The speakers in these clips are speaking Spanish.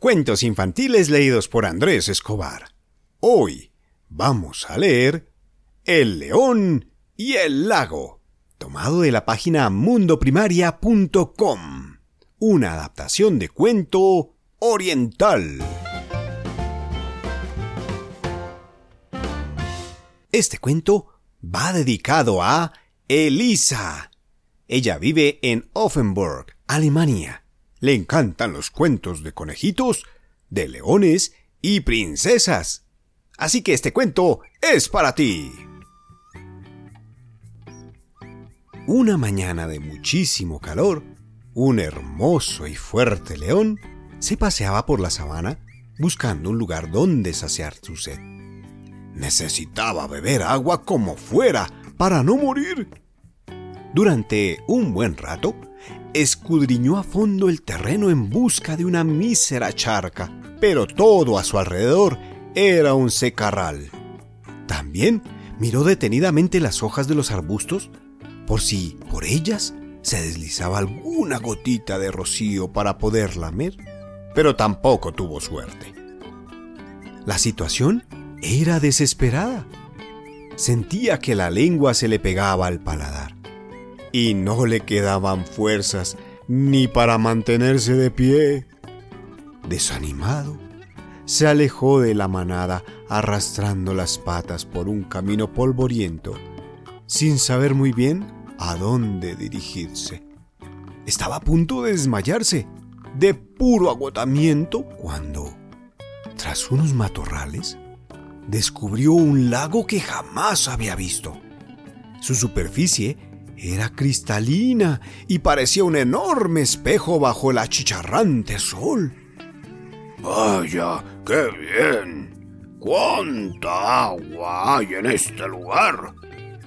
Cuentos infantiles leídos por Andrés Escobar. Hoy vamos a leer El león y el lago, tomado de la página mundoprimaria.com, una adaptación de cuento oriental. Este cuento va dedicado a Elisa. Ella vive en Offenburg, Alemania le encantan los cuentos de conejitos, de leones y princesas. Así que este cuento es para ti. Una mañana de muchísimo calor, un hermoso y fuerte león se paseaba por la sabana buscando un lugar donde saciar su sed. Necesitaba beber agua como fuera para no morir. Durante un buen rato, escudriñó a fondo el terreno en busca de una mísera charca, pero todo a su alrededor era un secarral. También miró detenidamente las hojas de los arbustos por si por ellas se deslizaba alguna gotita de rocío para poder lamer, pero tampoco tuvo suerte. La situación era desesperada. Sentía que la lengua se le pegaba al paladar y no le quedaban fuerzas ni para mantenerse de pie. Desanimado, se alejó de la manada arrastrando las patas por un camino polvoriento, sin saber muy bien a dónde dirigirse. Estaba a punto de desmayarse, de puro agotamiento, cuando, tras unos matorrales, descubrió un lago que jamás había visto. Su superficie era cristalina y parecía un enorme espejo bajo el achicharrante sol. Vaya, qué bien. ¿Cuánta agua hay en este lugar?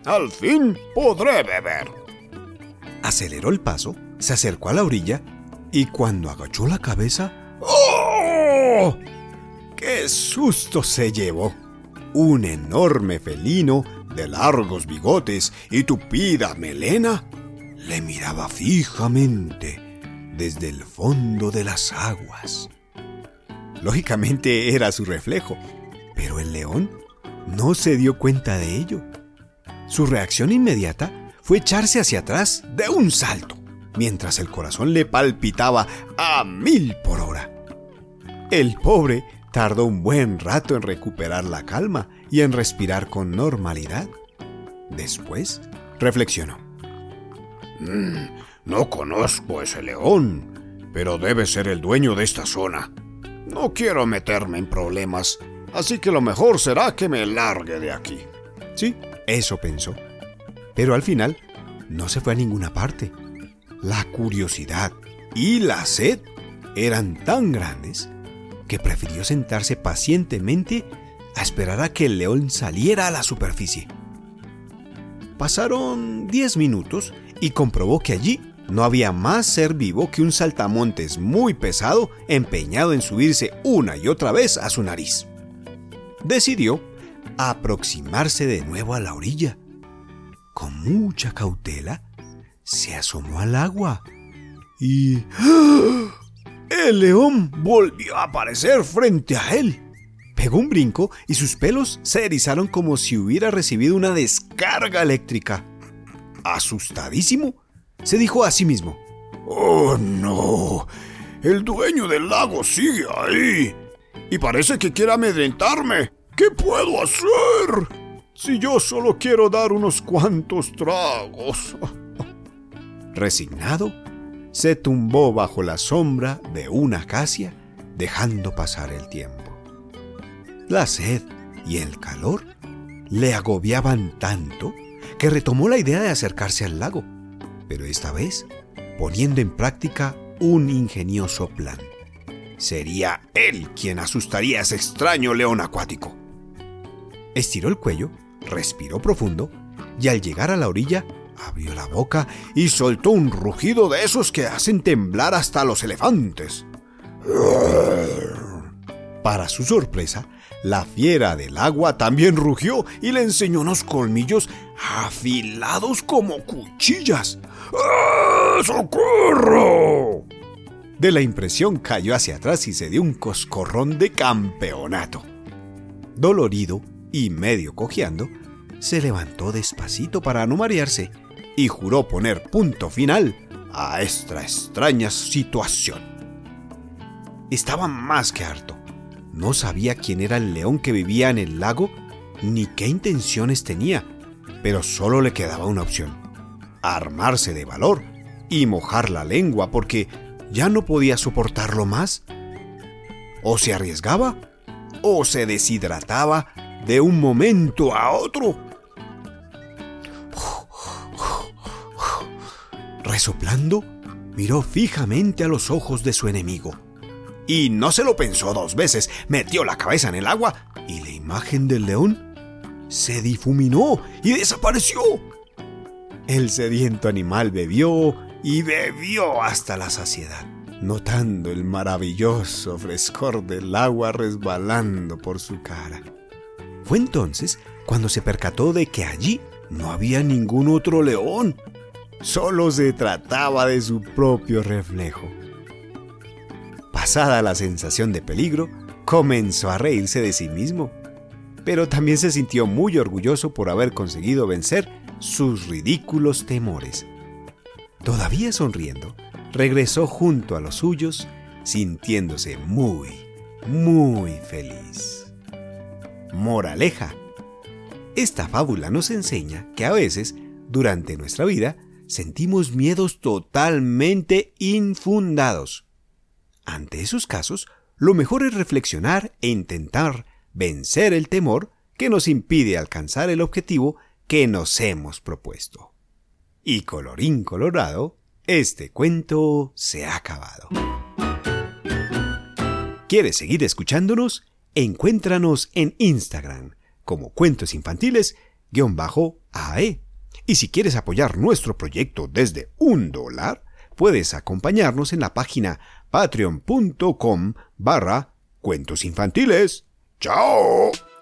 Al fin podré beber. Aceleró el paso, se acercó a la orilla y cuando agachó la cabeza... ¡Oh! ¡Qué susto se llevó! Un enorme felino de largos bigotes y tupida melena, le miraba fijamente desde el fondo de las aguas. Lógicamente era su reflejo, pero el león no se dio cuenta de ello. Su reacción inmediata fue echarse hacia atrás de un salto, mientras el corazón le palpitaba a mil por hora. El pobre tardó un buen rato en recuperar la calma y en respirar con normalidad. Después, reflexionó. Mm, no conozco a ese león, pero debe ser el dueño de esta zona. No quiero meterme en problemas, así que lo mejor será que me largue de aquí. Sí, eso pensó. Pero al final, no se fue a ninguna parte. La curiosidad y la sed eran tan grandes que prefirió sentarse pacientemente a esperar a que el león saliera a la superficie. Pasaron diez minutos y comprobó que allí no había más ser vivo que un saltamontes muy pesado empeñado en subirse una y otra vez a su nariz. Decidió aproximarse de nuevo a la orilla. Con mucha cautela, se asomó al agua y... ¡ah! El león volvió a aparecer frente a él. Pegó un brinco y sus pelos se erizaron como si hubiera recibido una descarga eléctrica. Asustadísimo, se dijo a sí mismo. Oh, no. El dueño del lago sigue ahí. Y parece que quiere amedrentarme. ¿Qué puedo hacer? Si yo solo quiero dar unos cuantos tragos. Resignado, se tumbó bajo la sombra de una acacia, dejando pasar el tiempo. La sed y el calor le agobiaban tanto que retomó la idea de acercarse al lago, pero esta vez poniendo en práctica un ingenioso plan. Sería él quien asustaría a ese extraño león acuático. Estiró el cuello, respiró profundo y al llegar a la orilla abrió la boca y soltó un rugido de esos que hacen temblar hasta los elefantes. Para su sorpresa, la fiera del agua también rugió y le enseñó unos colmillos afilados como cuchillas. ¡Ah, ¡Socorro! De la impresión cayó hacia atrás y se dio un coscorrón de campeonato. Dolorido y medio cojeando, se levantó despacito para no marearse y juró poner punto final a esta extraña situación. Estaba más que harto. No sabía quién era el león que vivía en el lago ni qué intenciones tenía, pero solo le quedaba una opción, armarse de valor y mojar la lengua porque ya no podía soportarlo más. O se arriesgaba o se deshidrataba de un momento a otro. Resoplando, miró fijamente a los ojos de su enemigo. Y no se lo pensó dos veces, metió la cabeza en el agua y la imagen del león se difuminó y desapareció. El sediento animal bebió y bebió hasta la saciedad, notando el maravilloso frescor del agua resbalando por su cara. Fue entonces cuando se percató de que allí no había ningún otro león. Solo se trataba de su propio reflejo. Pasada la sensación de peligro, comenzó a reírse de sí mismo pero también se sintió muy orgulloso por haber conseguido vencer sus ridículos temores. Todavía sonriendo, regresó junto a los suyos, sintiéndose muy, muy feliz. Moraleja. Esta fábula nos enseña que a veces, durante nuestra vida, sentimos miedos totalmente infundados. Ante esos casos, lo mejor es reflexionar e intentar vencer el temor que nos impide alcanzar el objetivo que nos hemos propuesto. Y colorín colorado, este cuento se ha acabado. ¿Quieres seguir escuchándonos? Encuéntranos en Instagram como Cuentos Infantiles AE. Y si quieres apoyar nuestro proyecto desde un dólar, puedes acompañarnos en la página patreon.com barra cuentos infantiles. 走。